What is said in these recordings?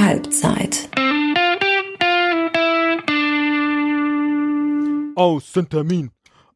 Halbzeit. Außentermin.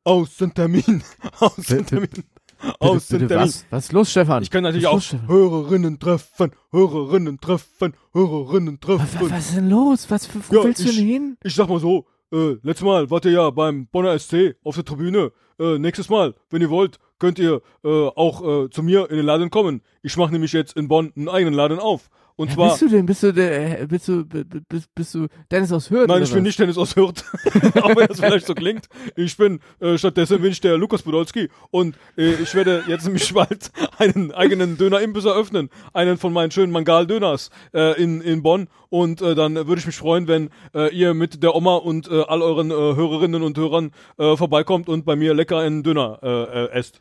Außentermin. Außentermin. Außentermin. was? Was ist los, Stefan? Ich kann natürlich auch los? Hörerinnen treffen, Hörerinnen treffen, Hörerinnen Was, treffen. was, was ist denn los? Was, wo Ja, willst du ich- denn hin? Ich sag mal so, äh, letztes Mal wart ihr ja beim Bonner SC auf der Tribüne. Äh, nächstes Mal, wenn ihr wollt, könnt ihr äh, auch äh, zu mir in den Laden kommen. Ich mache nämlich jetzt in Bonn einen eigenen Laden auf. Und Wer zwar, bist du denn? Bist du der, bist du, bist, bist du Dennis aus Hürth? nein, ich bin was? nicht Dennis aus Hürth, auch wenn das vielleicht so klingt. Ich bin, äh, stattdessen bin ich der Lukas Podolski und äh, ich werde jetzt nämlich bald einen eigenen Döner-Imbiss eröffnen. Einen von meinen schönen Mangal-Döners äh, in, in Bonn. Und äh, dann würde ich mich freuen, wenn äh, ihr mit der Oma und äh, all euren äh, Hörerinnen und Hörern äh, vorbeikommt und bei mir lecker einen Döner äh, äh, esst.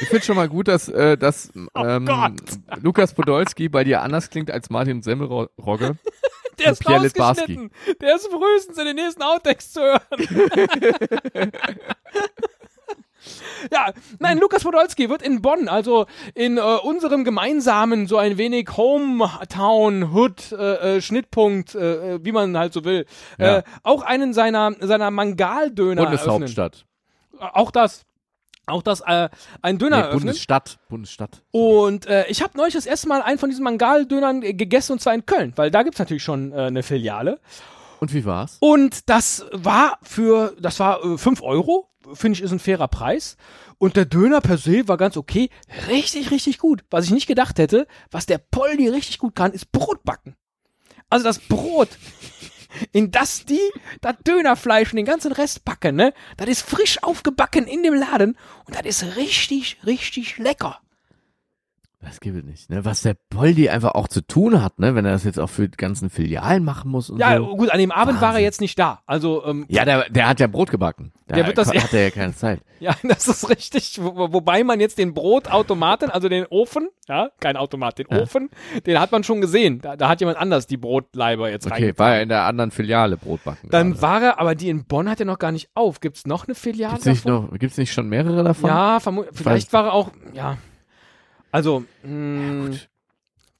Ich finde schon mal gut, dass, äh, dass ähm, Gott. Lukas Podolski bei dir anders klingt als Martin Semmelrogge. Der ist Pierre rausgeschnitten. Der ist frühestens in den nächsten Outtakes zu hören. ja, nein, Lukas Podolski wird in Bonn, also in äh, unserem gemeinsamen, so ein wenig Hometown, Hood, äh, äh, Schnittpunkt, äh, äh, wie man halt so will, Ja. äh, auch einen seiner, seiner Mangaldöner eröffnen. Bundeshauptstadt. Auch das. Auch das, äh, ein Döner Nee, eröffnen. Bundesstadt. Bundesstadt. Und äh, ich habe neulich das erste Mal einen von diesen Mangaldönern äh, gegessen und zwar in Köln, weil da gibt's natürlich schon äh, eine Filiale. Und wie war's? Und das war für, das war äh, 5 Euro, finde ich, ist ein fairer Preis. Und der Döner per se war ganz okay. Richtig, richtig gut. Was ich nicht gedacht hätte, was der Poldi richtig gut kann, ist Brot backen. Also das Brot, in das die das Dönerfleisch und den ganzen Rest backen, ne? Das ist frisch aufgebacken in dem Laden und das ist richtig, richtig lecker. Das gibt es nicht, ne? Was der Poldi einfach auch zu tun hat, ne? Wenn er das jetzt auch für die ganzen Filialen machen muss und Ja, so. gut, an dem Abend war er Wahnsinn. jetzt nicht da. Also, ähm, Ja, der, der hat ja Brot gebacken. Da Der wird das- hat er ja keine Zeit. Ja, das ist richtig. Wo, wobei man jetzt den Brotautomaten, also den Ofen, ja, kein Automat, den Ja. Ofen, den hat man schon gesehen. Da, da hat jemand anders die Brotleiber jetzt Okay, reingetan. war er in der anderen Filiale Brot backen. Dann gerade. war er, aber die in Bonn hat er noch gar nicht auf. Gibt's noch eine Filiale Gibt's nicht davon? noch, gibt's nicht schon mehrere davon? Ja, vielleicht weiß- war er auch, ja. Also, mh, gut.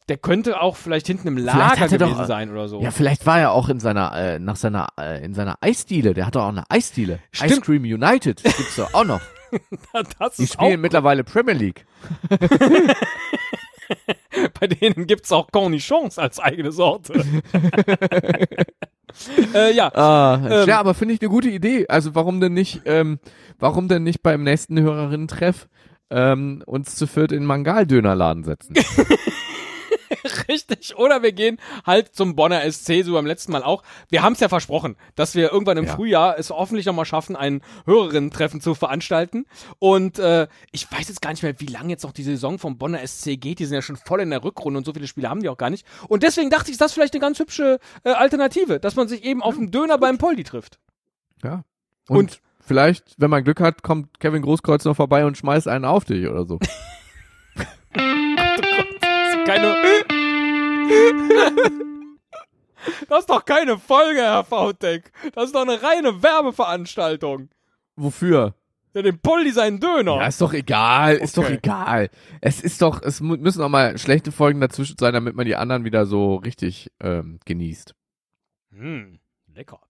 der könnte auch vielleicht hinten im Lager er doch- gewesen sein oder so. Ja, vielleicht war er auch in seiner, äh, nach seiner, äh, in seiner Eisdiele. Der hat doch auch eine Eisdiele. Stimmt. Ice Cream United gibt's doch auch noch. das Die spielen mittlerweile Premier League. bei denen gibt's auch Cornichons als eigene Sorte. äh, ja, Ah, Ähm. ja, aber finde ich eine gute Idee. Also warum denn nicht, ähm, warum denn nicht beim nächsten Hörerinnen-Treff ähm, uns zu viert in einen Mangaldönerladen setzen? Richtig, oder wir gehen halt zum Bonner SC, so beim letzten Mal auch. Wir haben es ja versprochen, dass wir irgendwann im Ja. Frühjahr es hoffentlich nochmal schaffen, ein Hörerinnen-Treffen zu veranstalten. Und äh, ich weiß jetzt gar nicht mehr, wie lange jetzt noch die Saison vom Bonner SC geht. Die sind ja schon voll in der Rückrunde und so viele Spiele haben die auch gar nicht. Und deswegen dachte ich, ist das vielleicht eine ganz hübsche äh, Alternative, dass man sich eben auf dem Döner beim Poldi trifft. ja. Und, Und- vielleicht, wenn man Glück hat, kommt Kevin Großkreuz noch vorbei und schmeißt einen auf dich oder so. Das ist keine. Das ist doch keine Folge, Herr Vautek. Das ist doch eine reine Werbeveranstaltung. Wofür? Ja, den Poldi seinen Döner. Ja, ist doch egal, ist doch Okay. egal. Es ist doch, es müssen auch mal schlechte Folgen dazwischen sein, damit man die anderen wieder so richtig ähm, genießt. Hm, lecker.